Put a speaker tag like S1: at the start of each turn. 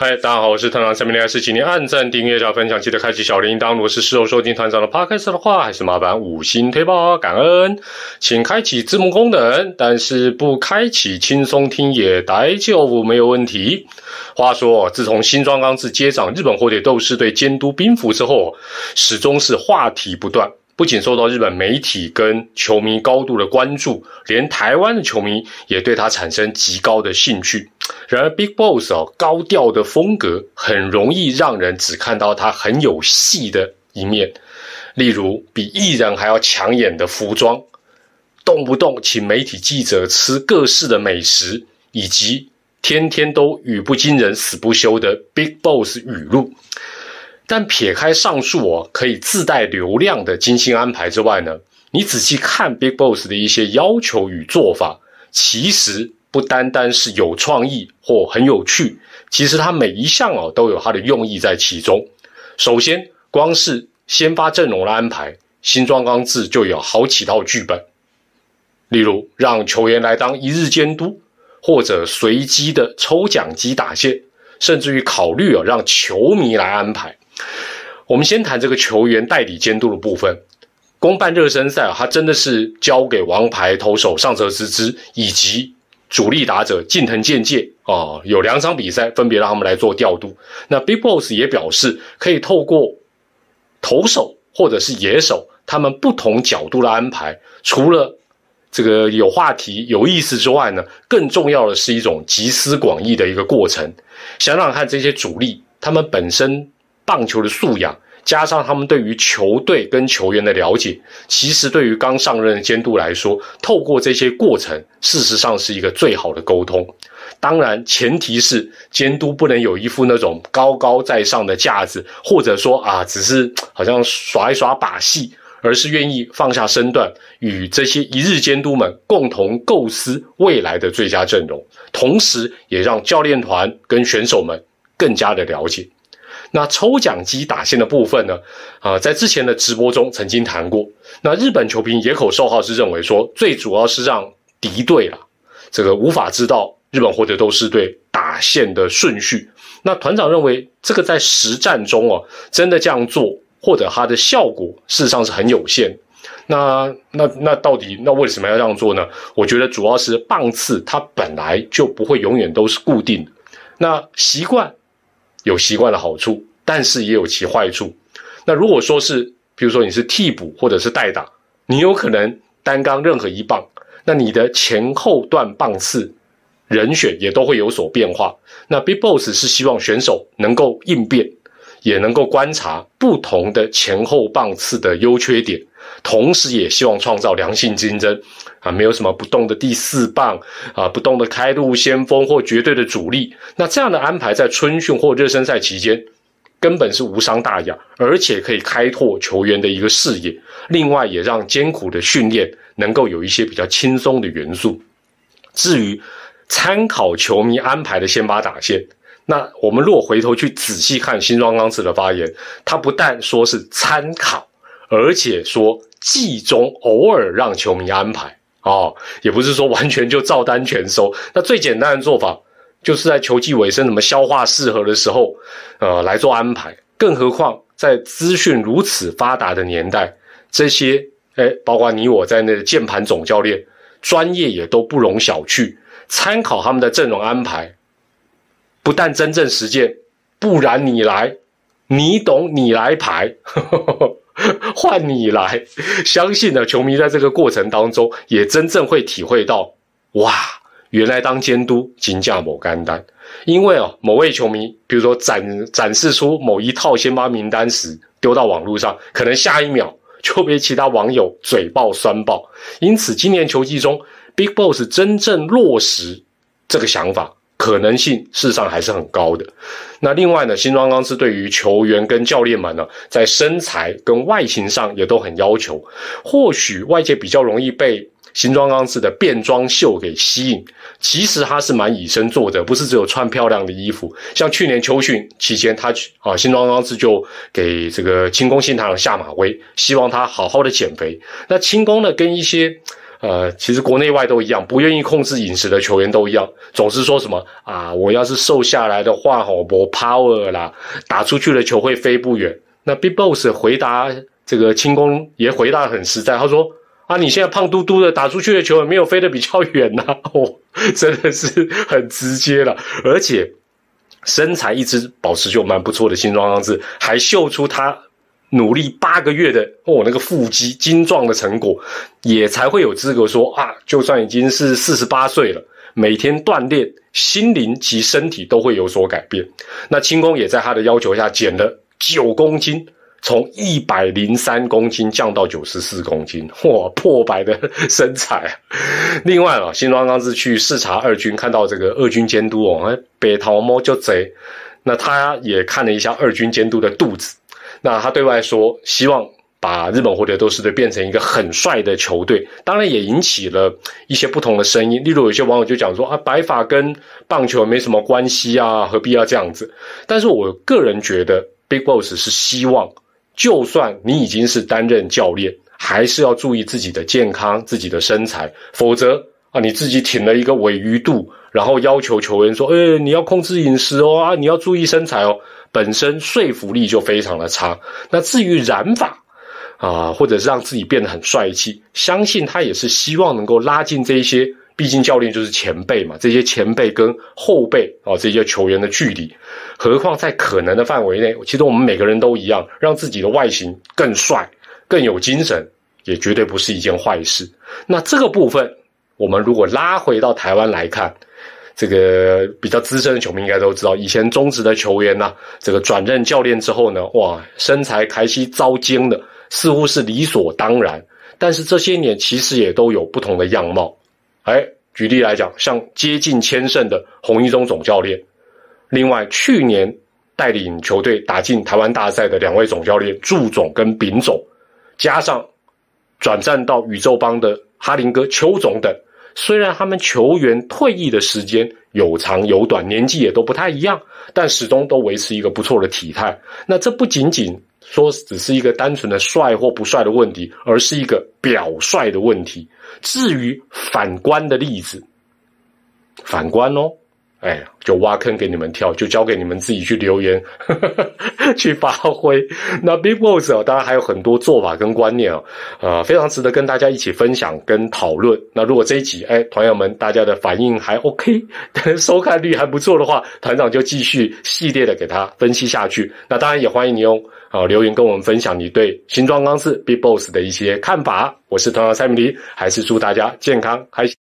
S1: 嗨，大家好，我是团长陈明利，还是请您按赞、订阅加分享，记得开启小铃铛。如果是事后收听团长的 podcast 的话，还是麻烦五星推爆，感恩。请开启字幕功能，但是不开启轻松听也待就没有问题。话说，自从新庄刚志接掌日本火腿斗士队监督兵符之后，始终是话题不断。不仅受到日本媒体跟球迷高度的关注，连台湾的球迷也对他产生极高的兴趣。然而，Big Boss 哦高调的风格很容易让人只看到他很有戏的一面，例如比艺人还要抢眼的服装，动不动请媒体记者吃各式的美食，以及天天都语不惊人死不休的 Big Boss 语录。但撇开上述哦可以自带流量的精心安排之外呢，你仔细看 Big Boss 的一些要求与做法，其实不单单是有创意或很有趣，其实它每一项哦都有它的用意在其中。首先，光是先发阵容的安排，新庄刚志就有好几套剧本，例如让球员来当一日监督，或者随机的抽奖机打线，甚至于考虑啊让球迷来安排。我们先谈这个球员代理监督的部分。公办热身赛啊，他真的是交给王牌投手上泽之之以及主力打者近藤健介啊，有两场比赛分别让他们来做调度。那 Big Boss 也表示，可以透过投手或者是野手他们不同角度的安排，除了这个有话题、有意思之外呢，更重要的是一种集思广益的一个过程。想想看，这些主力他们本身。棒球的素养，加上他们对于球队跟球员的了解，其实对于刚上任的监督来说，透过这些过程，事实上是一个最好的沟通。当然，前提是监督不能有一副那种高高在上的架子，或者说啊，只是好像耍一耍把戏，而是愿意放下身段，与这些一日监督们共同构思未来的最佳阵容，同时也让教练团跟选手们更加的了解。那抽奖机打线的部分呢？啊，在之前的直播中曾经谈过。那日本球评野口寿号是认为说，最主要是让敌对啊，这个无法知道日本或者都是对打线的顺序。那团长认为，这个在实战中哦，真的这样做，或者它的效果事实上是很有限。那那那到底那为什么要这样做呢？我觉得主要是棒次它本来就不会永远都是固定的，那习惯。有习惯的好处，但是也有其坏处。那如果说是，比如说你是替补或者是代打，你有可能单刚任何一棒，那你的前后段棒次人选也都会有所变化。那 Big Boss 是希望选手能够应变，也能够观察不同的前后棒次的优缺点。同时，也希望创造良性竞争，啊，没有什么不动的第四棒，啊，不动的开路先锋或绝对的主力。那这样的安排在春训或热身赛期间，根本是无伤大雅，而且可以开拓球员的一个视野。另外，也让艰苦的训练能够有一些比较轻松的元素。至于参考球迷安排的先发打线，那我们若回头去仔细看新庄刚次的发言，他不但说是参考。而且说季中偶尔让球迷安排哦，也不是说完全就照单全收。那最简单的做法就是在球季尾声，什么消化适合的时候，呃，来做安排。更何况在资讯如此发达的年代，这些哎，包括你我在内的键盘总教练，专业也都不容小觑。参考他们的阵容安排，不但真正实践，不然你来，你懂，你来排。换你来，相信呢，球迷在这个过程当中也真正会体会到，哇，原来当监督金价某干单，因为哦，某位球迷，比如说展展示出某一套先发名单时，丢到网络上，可能下一秒就被其他网友嘴爆酸爆，因此今年球季中，Big Boss 真正落实这个想法。可能性事实上还是很高的。那另外呢，新庄刚是对于球员跟教练们呢，在身材跟外形上也都很要求。或许外界比较容易被新庄刚志的变装秀给吸引，其实他是蛮以身作则，不是只有穿漂亮的衣服。像去年秋训期间，他啊新庄刚志就给这个轻功新堂下马威，希望他好好的减肥。那轻功呢，跟一些呃，其实国内外都一样，不愿意控制饮食的球员都一样，总是说什么啊，我要是瘦下来的话，吼，我 power 啦，打出去的球会飞不远。那 Big Boss 回答这个轻功也回答很实在，他说啊，你现在胖嘟嘟的，打出去的球也没有飞得比较远呐，哦，真的是很直接了，而且身材一直保持就蛮不错的，新装样子，还秀出他。努力八个月的哦，那个腹肌精壮的成果，也才会有资格说啊，就算已经是四十八岁了，每天锻炼，心灵及身体都会有所改变。那轻功也在他的要求下减了九公斤，从一百零三公斤降到九十四公斤，哇，破百的身材。另外啊，新庄刚是去视察二军，看到这个二军监督哦，北桃猫就贼，那他也看了一下二军监督的肚子。那他对外说，希望把日本火腿斗士队变成一个很帅的球队，当然也引起了一些不同的声音。例如，有些网友就讲说啊，白发跟棒球没什么关系啊，何必要这样子？但是我个人觉得，Big Boss 是希望，就算你已经是担任教练，还是要注意自己的健康、自己的身材，否则啊，你自己挺了一个尾鱼肚，然后要求球员说，哎，你要控制饮食哦，啊，你要注意身材哦。本身说服力就非常的差。那至于染发啊，或者是让自己变得很帅气，相信他也是希望能够拉近这些，毕竟教练就是前辈嘛，这些前辈跟后辈啊这些球员的距离。何况在可能的范围内，其实我们每个人都一样，让自己的外形更帅、更有精神，也绝对不是一件坏事。那这个部分，我们如果拉回到台湾来看。这个比较资深的球迷应该都知道，以前中职的球员呢，这个转任教练之后呢，哇，身材开始遭精的，似乎是理所当然。但是这些年其实也都有不同的样貌。哎，举例来讲，像接近千胜的洪一中总教练，另外去年带领球队打进台湾大赛的两位总教练祝总跟丙总，加上转战到宇宙帮的哈林哥邱总等。虽然他们球员退役的时间有长有短，年纪也都不太一样，但始终都维持一个不错的体态。那这不仅仅说只是一个单纯的帅或不帅的问题，而是一个表率的问题。至于反观的例子，反观哦。哎，就挖坑给你们跳，就交给你们自己去留言，去发挥。那 Big Boss 哦，当然还有很多做法跟观念哦，呃，非常值得跟大家一起分享跟讨论。那如果这一集，哎，团友们大家的反应还 OK，收看率还不错的话，团长就继续系列的给他分析下去。那当然也欢迎你用啊留言跟我们分享你对新装钢制 Big Boss 的一些看法。我是团长蔡明黎，还是祝大家健康开心。